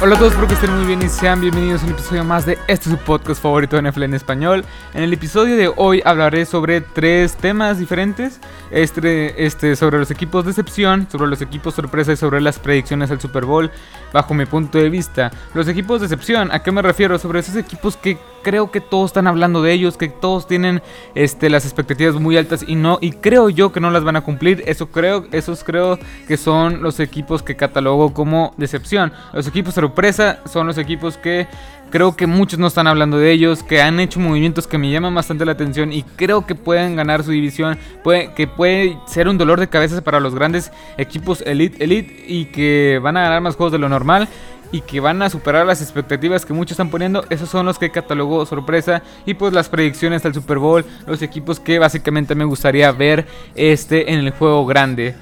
Hola a todos, espero que estén muy bien y sean bienvenidos a un episodio más de este su podcast favorito de NFL en español. En el episodio de hoy hablaré sobre tres temas diferentes. Este, este, sobre los equipos de excepción, sobre los equipos sorpresa y sobre las predicciones al Super Bowl, bajo mi punto de vista. Los equipos de excepción, ¿a qué me refiero? Sobre esos equipos que creo que todos están hablando de ellos, que todos tienen este, las expectativas muy altas y no, y creo yo que no las van a cumplir. Eso creo, esos creo que son los equipos que catalogo como decepción. Los equipos sorpresa son los equipos que creo que muchos no están hablando de ellos, que han hecho movimientos que me llaman bastante la atención y creo que pueden ganar su división, que puede ser un dolor de cabeza para los grandes equipos elite, elite y que van a ganar más juegos de lo normal y que van a superar las expectativas que muchos están poniendo. Esos son los que catalogó sorpresa. Y pues las predicciones al Super Bowl. Los equipos que básicamente me gustaría ver este en el juego grande.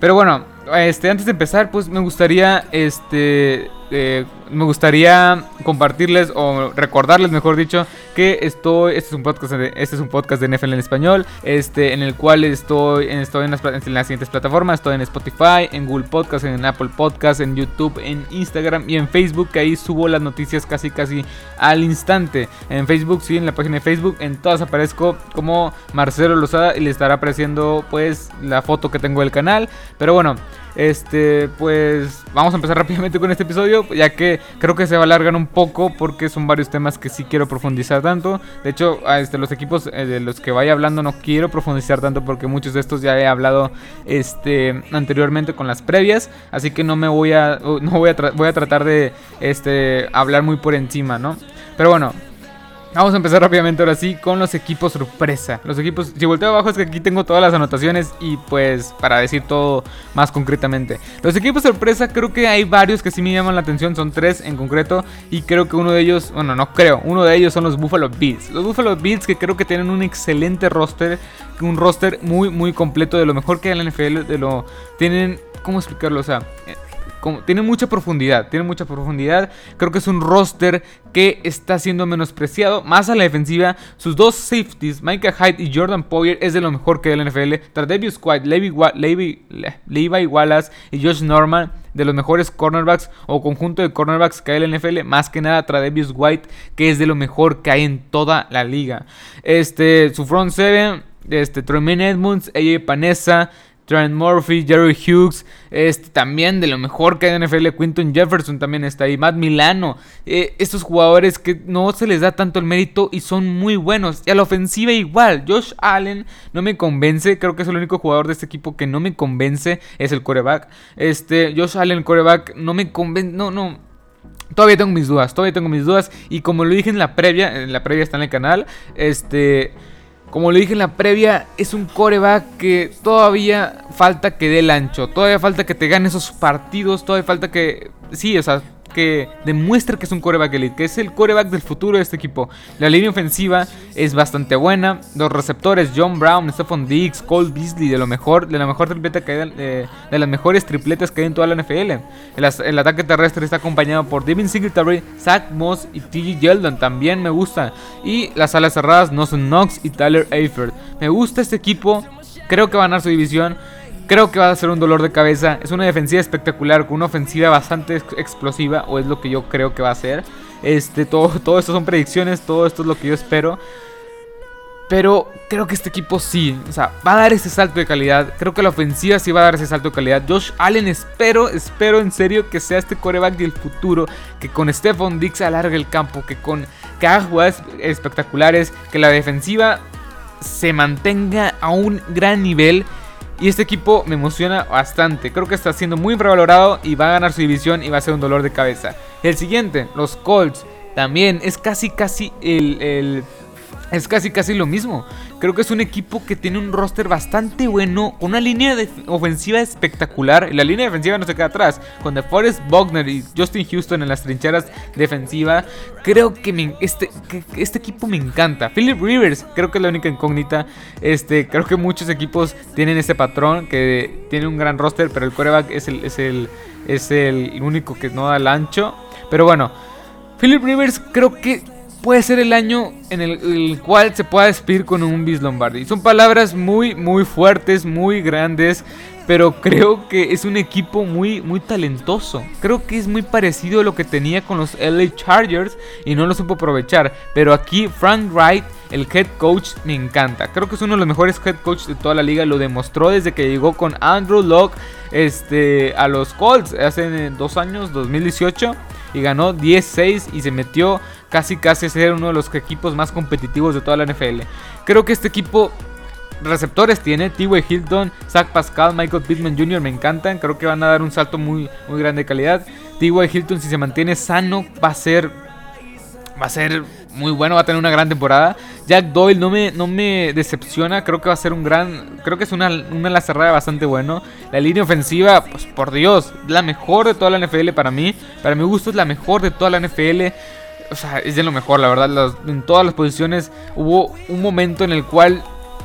Pero bueno, este, antes de empezar, pues me gustaría este eh, me gustaría compartirles o recordarles, mejor dicho, que estoy, este es un podcast de, este es un podcast de NFL en español, este, en el cual estoy, estoy en, las, en las siguientes plataformas, estoy en Spotify, en Google Podcast, en Apple Podcast, en YouTube, en Instagram y en Facebook, que ahí subo las noticias casi casi al instante. En Facebook, sí, en la página de Facebook, en todas aparezco como Marcelo Lozada y le estará apareciendo pues la foto que tengo del canal, pero bueno. Este, pues vamos a empezar rápidamente con este episodio, ya que creo que se va a alargar un poco porque son varios temas que sí quiero profundizar tanto. De hecho, este, los equipos eh, de los que vaya hablando no quiero profundizar tanto porque muchos de estos ya he hablado este, anteriormente con las previas, así que no me voy a, no voy a, voy a tratar de este, hablar muy por encima, ¿no? Pero bueno, Vamos a empezar rápidamente ahora sí con los equipos sorpresa. Los equipos, si volteo abajo es que aquí tengo todas las anotaciones y pues para decir todo más concretamente. Los equipos sorpresa creo que hay varios que sí me llaman la atención, son tres en concreto y creo que uno de ellos, bueno no creo, uno de ellos son los Buffalo Bills. Los Buffalo Bills que creo que tienen un excelente roster, un roster muy muy completo de lo mejor que hay en la NFL, de lo tienen, ¿cómo explicarlo? O sea, tiene mucha profundidad, tiene mucha profundidad. Creo que es un roster que está siendo menospreciado. Más a la defensiva, sus dos safeties, Micah Hyde y Jordan Poyer, es de lo mejor que la NFL. Tradevius White, Levi, Levi, Wallace y Josh Norman, de los mejores cornerbacks o conjunto de cornerbacks que hay en la NFL. Más que nada, Tradevius White, que es de lo mejor que hay en toda la liga. Este, su front seven, este, Tremaine Edmonds, AJ Panessa. Trent Murphy, Jerry Hughes, este, también de lo mejor que hay en NFL, Quinton Jefferson también está ahí, Matt Milano, eh, estos jugadores que no se les da tanto el mérito y son muy buenos. Y a la ofensiva igual, Josh Allen no me convence, creo que es el único jugador de este equipo que no me convence, es el coreback. Este, Josh Allen, coreback, no me convence, no, no. Todavía tengo mis dudas, todavía tengo mis dudas. Y como lo dije en la previa, en la previa está en el canal, este... Como le dije en la previa, es un coreback que todavía falta que dé el ancho. Todavía falta que te gane esos partidos. Todavía falta que. Sí, o sea, demuestra que es un coreback elite, que es el coreback del futuro de este equipo. La línea ofensiva es bastante buena. Los receptores, John Brown, Stephon Diggs, Cole Beasley, de lo mejor, de la mejor tripleta que hay, de, las mejores tripletas que hay en toda la NFL. El, ataque terrestre está acompañado por Devin Singletary, Zach Moss y T.J. Yeldon. También me gusta. Y las alas cerradas, son Knox y Tyler Eifert. Me gusta este equipo. Creo que va a ganar su división. Creo que va a ser un dolor de cabeza. Es una defensiva espectacular, con una ofensiva bastante explosiva, o es lo que yo creo que va a ser. Este, todo, todo esto son predicciones, todo esto es lo que yo espero. Pero creo que este equipo sí, o sea, va a dar ese salto de calidad. Creo que la ofensiva sí va a dar ese salto de calidad. Josh Allen, espero, espero en serio que sea este coreback del futuro. Que con Stephon Dix alargue el campo, que con que haga espectaculares, que la defensiva se mantenga a un gran nivel y este equipo me emociona bastante. Creo que está siendo muy infravalorado y va a ganar su división y va a ser un dolor de cabeza. El siguiente, los Colts. También es casi casi el es casi casi lo mismo. Creo que es un equipo que tiene un roster bastante bueno, con una línea de ofensiva espectacular. La línea defensiva no se queda atrás. Con DeForest Bogner y Justin Houston en las trincheras defensivas. Creo que, este, este equipo me encanta. Philip Rivers, creo que es la única incógnita. Este, creo que muchos equipos tienen ese patrón, que tiene un gran roster, pero el coreback es el, es el, es el único que no da el ancho. Pero bueno, Philip Rivers creo que puede ser el año en el, cual se pueda despedir con un bis Lombardi. Son palabras muy, muy fuertes, muy grandes, pero creo que es un equipo muy, muy talentoso. Creo que es muy parecido a lo que tenía con los LA Chargers y no lo supo aprovechar. Pero aquí Frank Wright, el head coach, me encanta. Creo que es uno de los mejores head coaches de toda la liga. Lo demostró desde que llegó con Andrew Locke este, a los Colts hace dos años, 2018. Y ganó 10-6 y se metió casi casi ser uno de los equipos más competitivos de toda la NFL. Creo que este equipo receptores tiene. T.W. Hilton, Zach Pascal, Michael Pittman Jr. me encantan. Creo que van a dar un salto muy, muy grande de calidad. T.W. Hilton, si se mantiene sano, va a ser. Va a ser muy bueno, va a tener una gran temporada. Jack Doyle no me, no me decepciona, creo que va a ser un gran. Creo que es una, una la cerrada bastante bueno. La línea ofensiva, pues por Dios, la mejor de toda la NFL para mí. Para mi gusto es la mejor de toda la NFL. O sea, es de lo mejor, la verdad. en todas las posiciones hubo un momento en el cual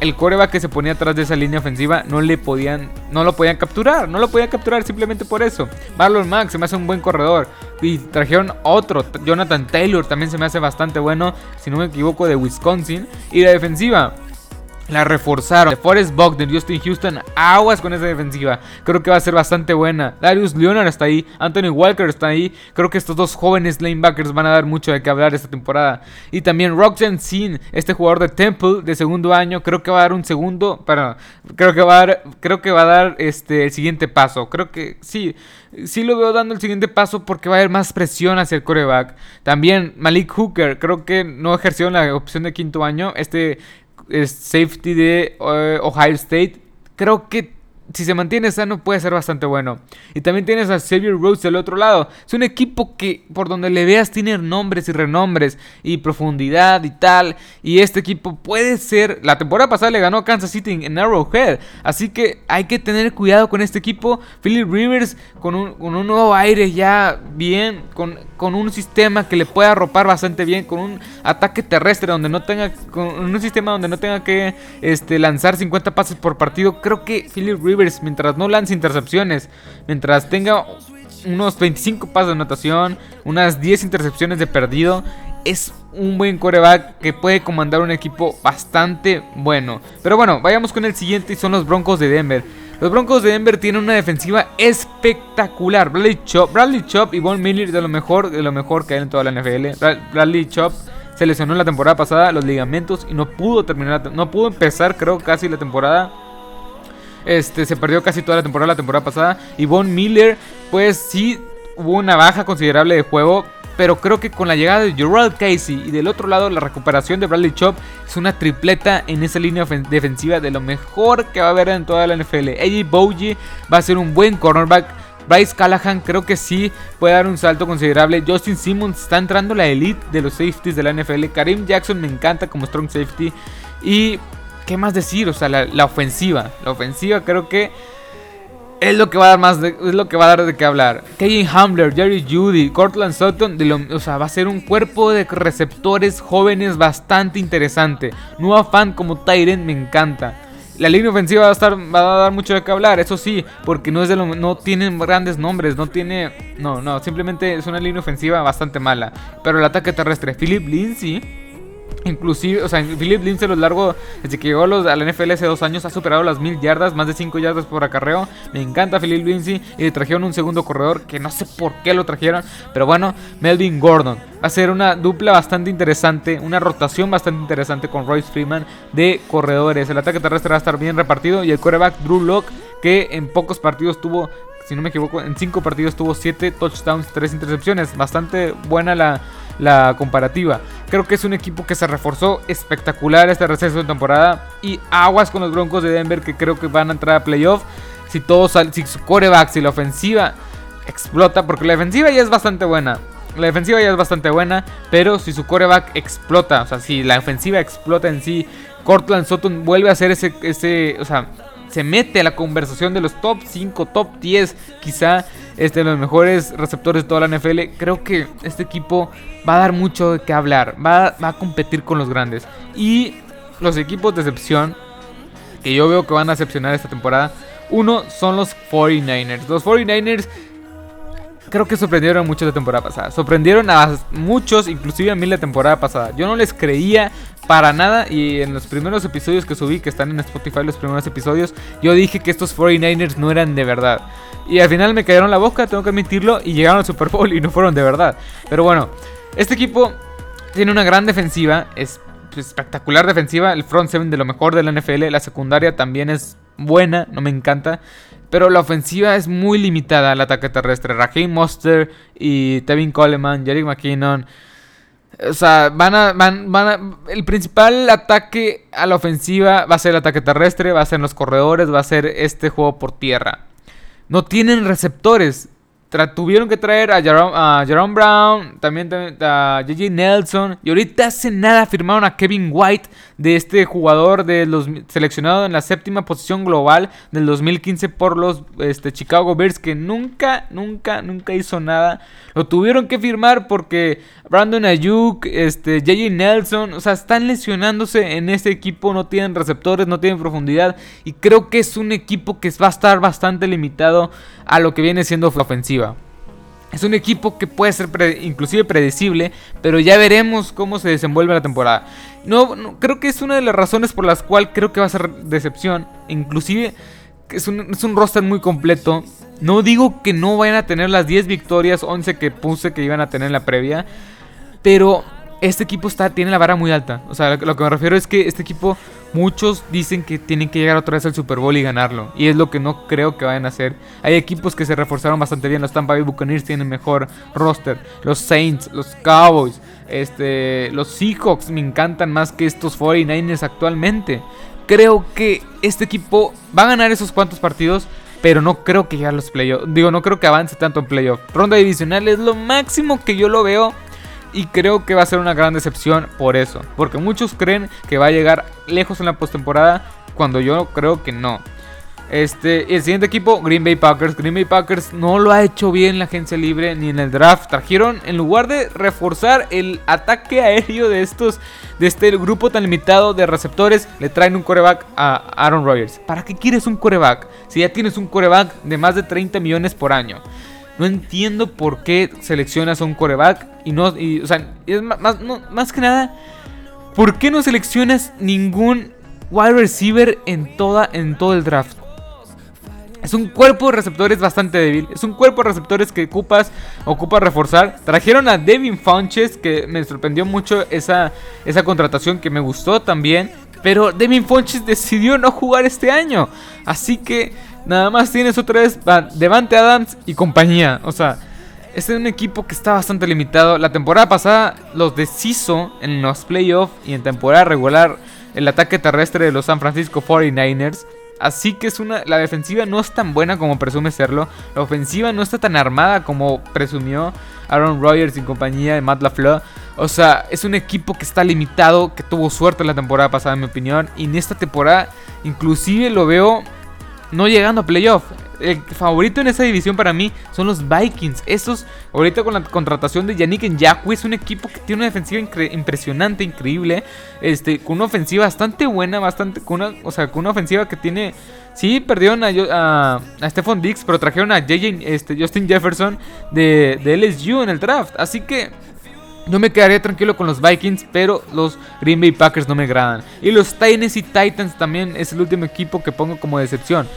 el coreback que se ponía atrás de esa línea ofensiva no le podían, no lo podían capturar, no lo podían capturar simplemente por eso. Marlon Mack se me hace un buen corredor y trajeron otro, Jonathan Taylor también se me hace bastante bueno, si no me equivoco de Wisconsin y la defensiva la reforzaron. Forrest Buckner, Justin Houston, aguas con esa defensiva. Creo que va a ser bastante buena. Darius Leonard está ahí. Anthony Walker está ahí. Creo que estos dos jóvenes lanebackers van a dar mucho de qué hablar esta temporada. Y también Roxanne Sin, este jugador de Temple de segundo año. Creo que va a dar un segundo. Pero creo que va a dar. Creo que va a dar este, el siguiente paso. Creo que sí. Sí lo veo dando el siguiente paso porque va a haber más presión hacia el coreback. También Malik Hooker, creo que no ejerció la opción de quinto año. Este safety de eh, Ohio State. Creo que si se mantiene sano puede ser bastante bueno. Y también tienes a Xavier Rhodes del otro lado. Es un equipo que por donde le veas tiene nombres y renombres y profundidad y tal. Y este equipo puede ser... La temporada pasada le ganó a Kansas City en Arrowhead. Así que hay que tener cuidado con este equipo. Philip Rivers con un, nuevo aire ya bien. Con, con, un sistema que le pueda arropar bastante bien. Con un ataque terrestre donde no tenga... Con un sistema donde no tenga que este, lanzar 50 pases por partido. Creo que Philip Rivers mientras no lance intercepciones, mientras tenga unos 25 pasos de anotación, unas 10 intercepciones de perdido, es un buen coreback que puede comandar un equipo bastante bueno. Pero bueno, vayamos con el siguiente y son los Broncos de Denver. Los Broncos de Denver tienen una defensiva espectacular. Bradley Chop, Bradley Chop y Von Miller de lo mejor, de lo mejor que hay en toda la NFL. Bradley Chop se lesionó en la temporada pasada los ligamentos y no pudo terminar, no pudo empezar creo casi la temporada este, se perdió casi toda la temporada la temporada pasada. Y Von Miller, pues sí hubo una baja considerable de juego. Pero creo que con la llegada de Gerald Casey y del otro lado la recuperación de Bradley Chop es una tripleta en esa línea defensiva de lo mejor que va a haber en toda la NFL. AJ Bougie va a ser un buen cornerback. Bryce Callahan creo que sí puede dar un salto considerable. Justin Simmons está entrando la elite de los safeties de la NFL. Karim Jackson me encanta como strong safety. Y ¿qué más decir? O sea, la, ofensiva. La ofensiva creo que es lo que va a dar más de, es lo que va a dar de qué hablar. Kevin Hamler, Jerry Judy, Cortland Sutton, o sea, va a ser un cuerpo de receptores jóvenes bastante interesante. Nueva fan como Tyrant me encanta. La línea ofensiva va a estar va a dar mucho de qué hablar, eso sí, porque no es de lo, no tienen grandes nombres, no tiene no, no, simplemente es una línea ofensiva bastante mala, pero el ataque terrestre Philip Lindsay Inclusive, o sea, Philip Lindsay a lo largo, desde que llegó a, la NFL hace dos años, ha superado las mil yardas, más de 5 yardas por acarreo. Me encanta Philip Lindsay y le trajeron un segundo corredor que no sé por qué lo trajeron, pero bueno, Melvin Gordon. Va a ser una dupla bastante interesante, una rotación bastante interesante con Royce Freeman de corredores. El ataque terrestre va a estar bien repartido y el quarterback Drew Locke, que en pocos partidos tuvo si no me equivoco, en 5 partidos tuvo 7 touchdowns, 3 intercepciones. Bastante buena la, la comparativa. Creo que es un equipo que se reforzó espectacular este receso de temporada. Y aguas con los Broncos de Denver que creo que van a entrar a playoff. Si todo si su coreback, si la ofensiva explota, porque la defensiva ya es bastante buena. La defensiva ya es bastante buena, pero si su coreback explota, o sea, si la ofensiva explota en sí, Cortland Sutton vuelve a hacer ese, ese, o sea, se mete a la conversación de los top 5, top 10, quizá este, los mejores receptores de toda la NFL. Creo que este equipo va a dar mucho de qué hablar, va, va a competir con los grandes. Y los equipos de excepción, que yo veo que van a decepcionar esta temporada, uno son los 49ers. Los 49ers creo que sorprendieron mucho la temporada pasada. Sorprendieron a muchos, inclusive a mí la temporada pasada. Yo no les creía para nada y en los primeros episodios que subí, que están en Spotify los primeros episodios, yo dije que estos 49ers no eran de verdad. Y al final me cayeron la boca, tengo que admitirlo, y llegaron al Super Bowl y no fueron de verdad. Pero bueno, este equipo tiene una gran defensiva, es espectacular defensiva, el front seven de lo mejor de la NFL, la secundaria también es buena, no me encanta. Pero la ofensiva es muy limitada al ataque terrestre. Raheem Monster y Tevin Coleman, Jerry McKinnon. O sea, van a, van, van a, El principal ataque a la ofensiva va a ser el ataque terrestre, va a ser los corredores, va a ser este juego por tierra. No tienen receptores tuvieron que traer a Jerome, Brown, también a JJ Nelson. Y ahorita hace nada firmaron a Kevin White, de este jugador de los seleccionado en la séptima posición global del 2015 por los este, Chicago Bears, que nunca, nunca, nunca hizo nada. Lo tuvieron que firmar porque Brandon Ayuk, este, JJ Nelson, o sea, están lesionándose en este equipo, no tienen receptores, no tienen profundidad. Y creo que es un equipo que va a estar bastante limitado a lo que viene siendo ofensiva. Es un equipo que puede ser inclusive predecible, pero ya veremos cómo se desenvuelve la temporada. No, creo que es una de las razones por las cuales creo que va a ser decepción. Inclusive es un, es un roster muy completo. No digo que no vayan a tener las 10 victorias, 11 que puse que iban a tener en la previa, pero este equipo está, tiene la vara muy alta. O sea, lo que me refiero es que este equipo, muchos dicen que tienen que llegar otra vez al Super Bowl y ganarlo. Y es lo que no creo que vayan a hacer. Hay equipos que se reforzaron bastante bien. Los Tampa Bay Buccaneers tienen mejor roster. Los Saints, los Cowboys, este, los Seahawks me encantan más que estos 49ers actualmente. Creo que este equipo va a ganar esos cuantos partidos pero no creo que llegue a los playoffs. Digo, no creo que avance tanto en playoffs. Ronda divisional es lo máximo que yo lo veo y creo que va a ser una gran decepción por eso. Porque muchos creen que va a llegar lejos en la postemporada. Cuando yo creo que no. Este, el siguiente equipo, Green Bay Packers. Green Bay Packers no lo ha hecho bien la agencia libre ni en el draft. Trajeron, en lugar de reforzar el ataque aéreo de estos, de este grupo tan limitado de receptores, le traen un coreback a Aaron Rodgers. ¿Para qué quieres un coreback? Si ya tienes un coreback de más de 30 millones por año. No entiendo por qué seleccionas a un coreback y no. o sea, más, más que nada. ¿Por qué no seleccionas ningún wide receiver en, toda, en todo el draft? Es un cuerpo de receptores bastante débil. Es un cuerpo de receptores que ocupas, ocupa reforzar. Trajeron a Devin Funches, que me sorprendió mucho esa, esa contratación, que me gustó también. Pero Devin Funches decidió no jugar este año. Así que Nada más tienes otra vez Devante Adams y compañía. O sea, es un equipo que está bastante limitado. La temporada pasada los deshizo en los playoffs y en temporada regular el ataque terrestre de los San Francisco 49ers. Así que es una, la defensiva no es tan buena como presume serlo. La ofensiva no está tan armada como presumió Aaron Rodgers y compañía de Matt LaFleur. O sea, es un equipo que está limitado, que tuvo suerte la temporada pasada en mi opinión. Y en esta temporada inclusive lo veo no llegando a playoff. El favorito en esa división para mí son los Vikings. Esos, ahorita con la contratación de Yannick Njakwe, es un equipo que tiene una defensiva impresionante, increíble. Este, con una ofensiva bastante buena, bastante. Con una, o sea, con una ofensiva que tiene. Sí, perdieron a, a, a Stephon Dix, pero trajeron a JJ, este, Justin Jefferson de, de LSU en el draft. Así que no me quedaría tranquilo con los Vikings, pero los Green Bay Packers no me agradan. Y los Tennessee Titans también es el último equipo que pongo como decepción.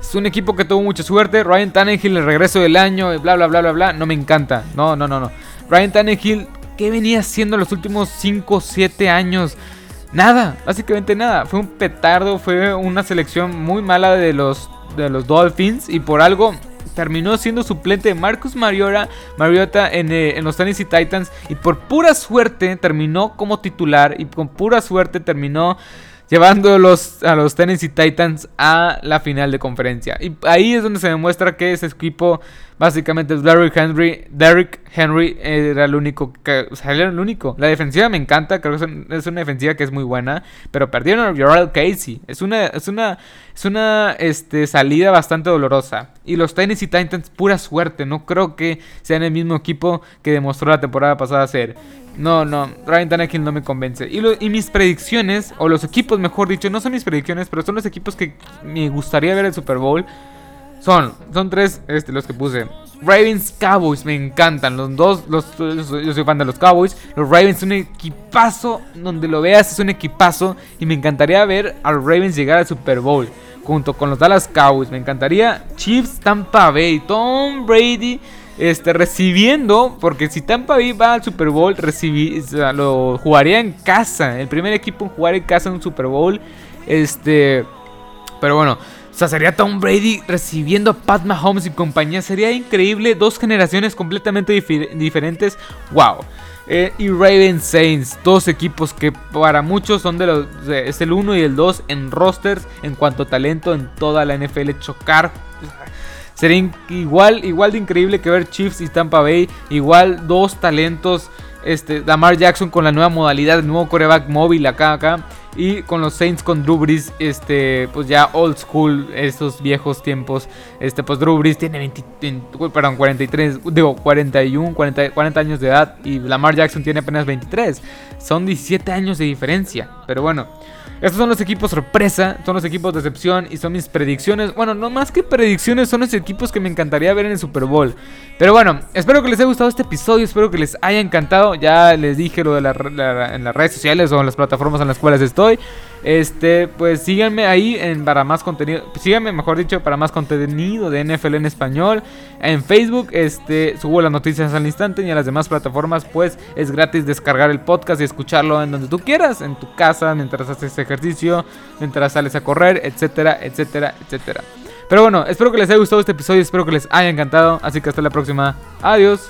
Es un equipo que tuvo mucha suerte. Ryan Tannehill, el regreso del año, bla, bla, bla, bla, bla. No me encanta. No, no, no, no. Ryan Tannehill, ¿qué venía haciendo los últimos 5, 7 años? Nada, básicamente nada. Fue un petardo, fue una selección muy mala de los, de los Dolphins. Y por algo terminó siendo suplente de Marcus Mariota, Mariota en, eh, en, los Tennessee Titans y por pura suerte terminó como titular y con pura suerte terminó llevando a los Tennessee Titans a la final de conferencia. Y ahí es donde se demuestra que ese equipo básicamente Derrick Henry. Derrick Henry era el único que, o el único. La defensiva me encanta, creo que es una defensiva que es muy buena, pero perdieron a Gerald Casey. Es una es una es una este, salida bastante dolorosa. Y los Tennessee Titans pura suerte, no creo que sean el mismo equipo que demostró la temporada pasada ser. No, no, Ryan Tannehill no me convence. Y, y, mis predicciones, o los equipos, mejor dicho, no son mis predicciones, pero son los equipos que me gustaría ver el Super Bowl. Son, son tres este, los que puse. Ravens Cowboys, me encantan. Los dos, los, yo soy fan de los Cowboys. Los Ravens un equipazo, donde lo veas es un equipazo. Y me encantaría ver a los Ravens llegar al Super Bowl. Junto con los Dallas Cowboys. Me encantaría Chiefs, Tampa Bay, Tom Brady. Este, recibiendo, porque si Tampa Bay va al Super Bowl, lo jugaría en casa. El primer equipo en jugar en casa en un Super Bowl. Este, pero bueno, o sea, sería Tom Brady recibiendo a Pat Mahomes y compañía. Sería increíble. Dos generaciones completamente diferentes. ¡Wow! Eh, y Ravens Saints, dos equipos que para muchos son de los. Es el 1 y el 2 en rosters en cuanto a talento en toda la NFL. Chocar. Sería igual, igual de increíble que ver Chiefs y Tampa Bay. Igual dos talentos. Este, Lamar Jackson con la nueva modalidad, el nuevo coreback móvil acá, acá. Y con los Saints con Drew Brees, este, pues ya old school, estos viejos tiempos. Este, pues Drew Brees tiene 20, perdón, 43, digo, 41, 40, 40 años de edad. Y Lamar Jackson tiene apenas 23. Son 17 años de diferencia. Pero bueno. Estos son los equipos sorpresa, son los equipos de excepción y son mis predicciones. Bueno, no más que predicciones, son los equipos que me encantaría ver en el Super Bowl. Pero bueno, espero que les haya gustado este episodio, espero que les haya encantado. Ya les dije lo de la, en las redes sociales o en las plataformas en las cuales estoy. Este, pues síganme ahí para más contenido. Síganme, mejor dicho, para más contenido de NFL en español. En Facebook, este, subo las noticias al instante y en las demás plataformas, pues es gratis descargar el podcast y escucharlo en donde tú quieras, en tu casa, mientras haces ejercicio, mientras sales a correr, etcétera, etcétera, etcétera. Pero bueno, espero que les haya gustado este episodio, espero que les haya encantado. Así que hasta la próxima. Adiós.